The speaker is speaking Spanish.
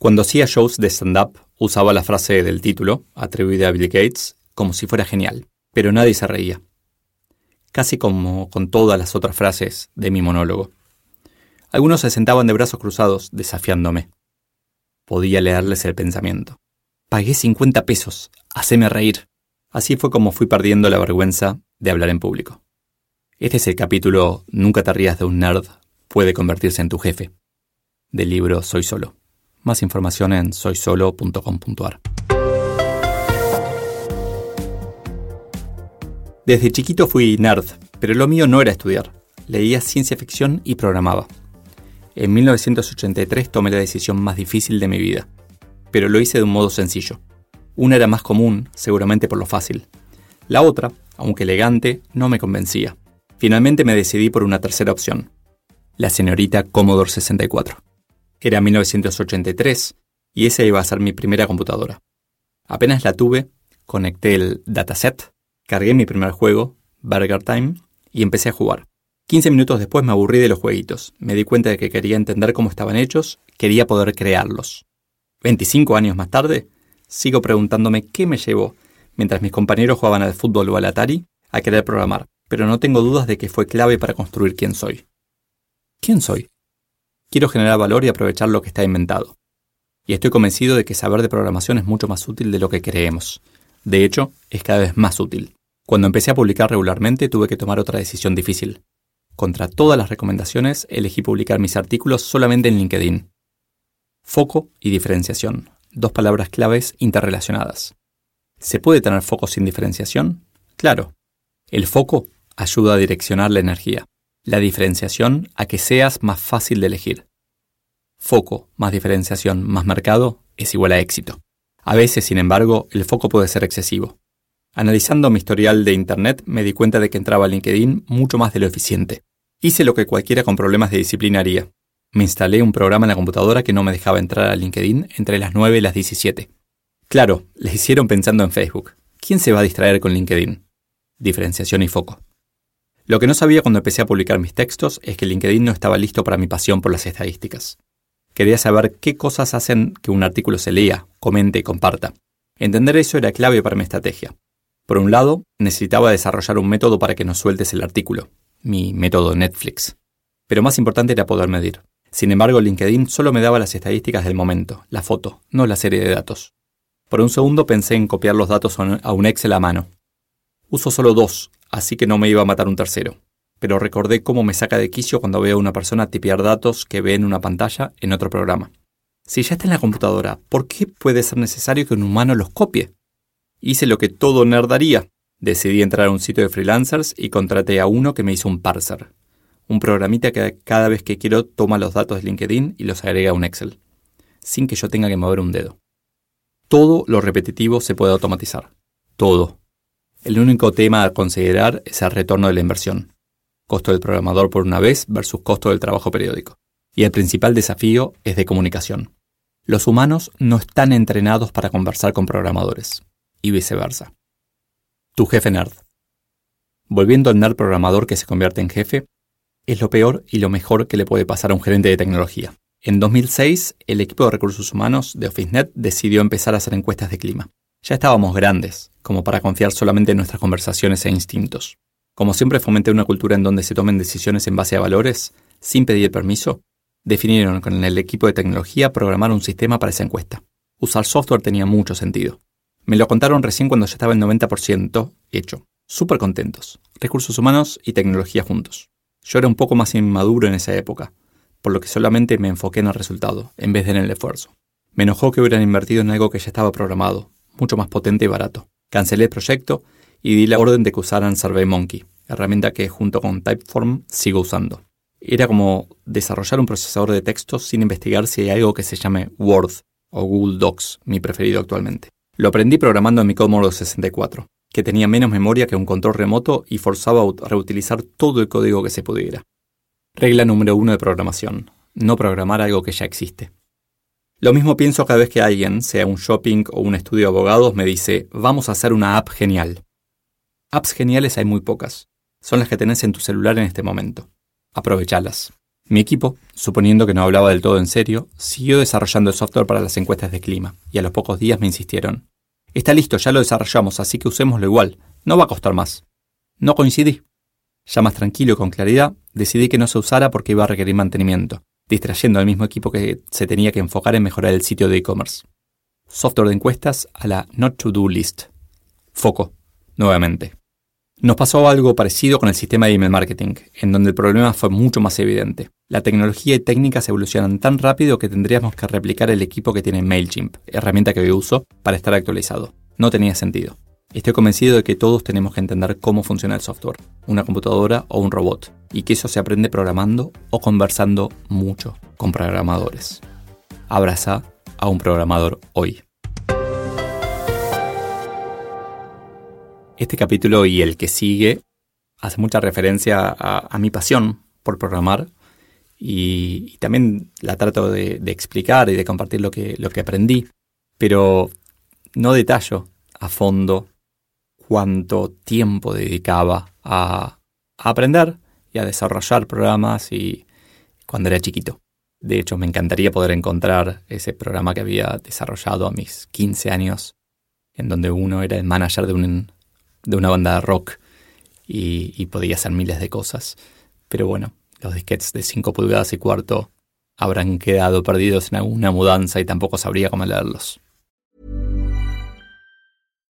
Cuando hacía shows de stand-up, usaba la frase del título, atribuida a Bill Gates, como si fuera genial, pero nadie se reía. Casi como con todas las otras frases de mi monólogo. Algunos se sentaban de brazos cruzados, desafiándome. Podía leerles el pensamiento. Pagué 50 pesos, haceme reír. Así fue como fui perdiendo la vergüenza de hablar en público. Este es el capítulo Nunca te rías de un nerd, puede convertirse en tu jefe, del libro Soy Solo. Más información en soysolo.com.ar. Desde chiquito fui nerd, pero lo mío no era estudiar. Leía ciencia ficción y programaba. En 1983 tomé la decisión más difícil de mi vida, pero lo hice de un modo sencillo. Una era más común, seguramente por lo fácil. La otra, aunque elegante, no me convencía. Finalmente me decidí por una tercera opción, la señorita Commodore 64. Era 1983 y esa iba a ser mi primera computadora. Apenas la tuve, conecté el dataset, cargué mi primer juego, Burger Time, y empecé a jugar. 15 minutos después me aburrí de los jueguitos. Me di cuenta de que quería entender cómo estaban hechos, quería poder crearlos. 25 años más tarde, sigo preguntándome qué me llevó, mientras mis compañeros jugaban al fútbol o al Atari, a querer programar, pero no tengo dudas de que fue clave para construir quién soy. ¿Quién soy? Quiero generar valor y aprovechar lo que está inventado. Y estoy convencido de que saber de programación es mucho más útil de lo que creemos. De hecho, es cada vez más útil. Cuando empecé a publicar regularmente tuve que tomar otra decisión difícil. Contra todas las recomendaciones, elegí publicar mis artículos solamente en LinkedIn. Foco y diferenciación, dos palabras claves interrelacionadas. ¿Se puede tener foco sin diferenciación? Claro. El foco ayuda a direccionar la energía la diferenciación a que seas más fácil de elegir. Foco más diferenciación más mercado es igual a éxito. A veces, sin embargo, el foco puede ser excesivo. Analizando mi historial de Internet me di cuenta de que entraba a LinkedIn mucho más de lo eficiente. Hice lo que cualquiera con problemas de disciplina haría. Me instalé un programa en la computadora que no me dejaba entrar a LinkedIn entre las 9 y las 17. Claro, le hicieron pensando en Facebook. ¿Quién se va a distraer con LinkedIn? Diferenciación y foco. Lo que no sabía cuando empecé a publicar mis textos es que LinkedIn no estaba listo para mi pasión por las estadísticas. Quería saber qué cosas hacen que un artículo se lea, comente y comparta. Entender eso era clave para mi estrategia. Por un lado, necesitaba desarrollar un método para que no sueltes el artículo, mi método Netflix. Pero más importante era poder medir. Sin embargo, LinkedIn solo me daba las estadísticas del momento, la foto, no la serie de datos. Por un segundo pensé en copiar los datos a un Excel a mano. Uso solo dos, así que no me iba a matar un tercero. Pero recordé cómo me saca de quicio cuando veo a una persona tipear datos que ve en una pantalla en otro programa. Si ya está en la computadora, ¿por qué puede ser necesario que un humano los copie? Hice lo que todo nerd haría. Decidí entrar a un sitio de freelancers y contraté a uno que me hizo un parser. Un programita que cada vez que quiero toma los datos de LinkedIn y los agrega a un Excel, sin que yo tenga que mover un dedo. Todo lo repetitivo se puede automatizar. Todo. El único tema a considerar es el retorno de la inversión, costo del programador por una vez versus costo del trabajo periódico. Y el principal desafío es de comunicación. Los humanos no están entrenados para conversar con programadores, y viceversa. Tu jefe nerd. Volviendo al nerd programador que se convierte en jefe, es lo peor y lo mejor que le puede pasar a un gerente de tecnología. En 2006, el equipo de recursos humanos de OfficeNet decidió empezar a hacer encuestas de clima. Ya estábamos grandes, como para confiar solamente en nuestras conversaciones e instintos. Como siempre fomenté una cultura en donde se tomen decisiones en base a valores, sin pedir permiso, definieron con el equipo de tecnología programar un sistema para esa encuesta. Usar software tenía mucho sentido. Me lo contaron recién cuando ya estaba el 90% hecho. Súper contentos. Recursos humanos y tecnología juntos. Yo era un poco más inmaduro en esa época, por lo que solamente me enfoqué en el resultado, en vez de en el esfuerzo. Me enojó que hubieran invertido en algo que ya estaba programado, mucho más potente y barato. Cancelé el proyecto y di la orden de que usaran SurveyMonkey, herramienta que junto con Typeform sigo usando. Era como desarrollar un procesador de texto sin investigar si hay algo que se llame Word o Google Docs, mi preferido actualmente. Lo aprendí programando en mi Commodore 64, que tenía menos memoria que un control remoto y forzaba a reutilizar todo el código que se pudiera. Regla número uno de programación. No programar algo que ya existe. Lo mismo pienso cada vez que alguien, sea un shopping o un estudio de abogados, me dice, vamos a hacer una app genial. Apps geniales hay muy pocas. Son las que tenés en tu celular en este momento. Aprovechalas. Mi equipo, suponiendo que no hablaba del todo en serio, siguió desarrollando el software para las encuestas de clima, y a los pocos días me insistieron. Está listo, ya lo desarrollamos, así que usémoslo igual. No va a costar más. No coincidí. Ya más tranquilo y con claridad, decidí que no se usara porque iba a requerir mantenimiento, distrayendo al mismo equipo que se tenía que enfocar en mejorar el sitio de e-commerce. Software de encuestas a la Not To Do List. Foco, nuevamente. Nos pasó algo parecido con el sistema de email marketing, en donde el problema fue mucho más evidente. La tecnología y técnicas evolucionan tan rápido que tendríamos que replicar el equipo que tiene MailChimp, herramienta que hoy uso, para estar actualizado. No tenía sentido. Estoy convencido de que todos tenemos que entender cómo funciona el software, una computadora o un robot, y que eso se aprende programando o conversando mucho con programadores. Abraza a un programador hoy. Este capítulo y el que sigue hace mucha referencia a, mi pasión por programar y, también la trato de, explicar y de compartir lo que, lo que aprendí, pero no detallo a fondo cuánto tiempo dedicaba a, aprender y a desarrollar programas y cuando era chiquito. De hecho, me encantaría poder encontrar ese programa que había desarrollado a mis 15 años, en donde uno era el manager de, un, de una banda de rock y, podía hacer miles de cosas. Pero bueno, los disquetes de 5 pulgadas y cuarto habrán quedado perdidos en alguna mudanza y tampoco sabría cómo leerlos.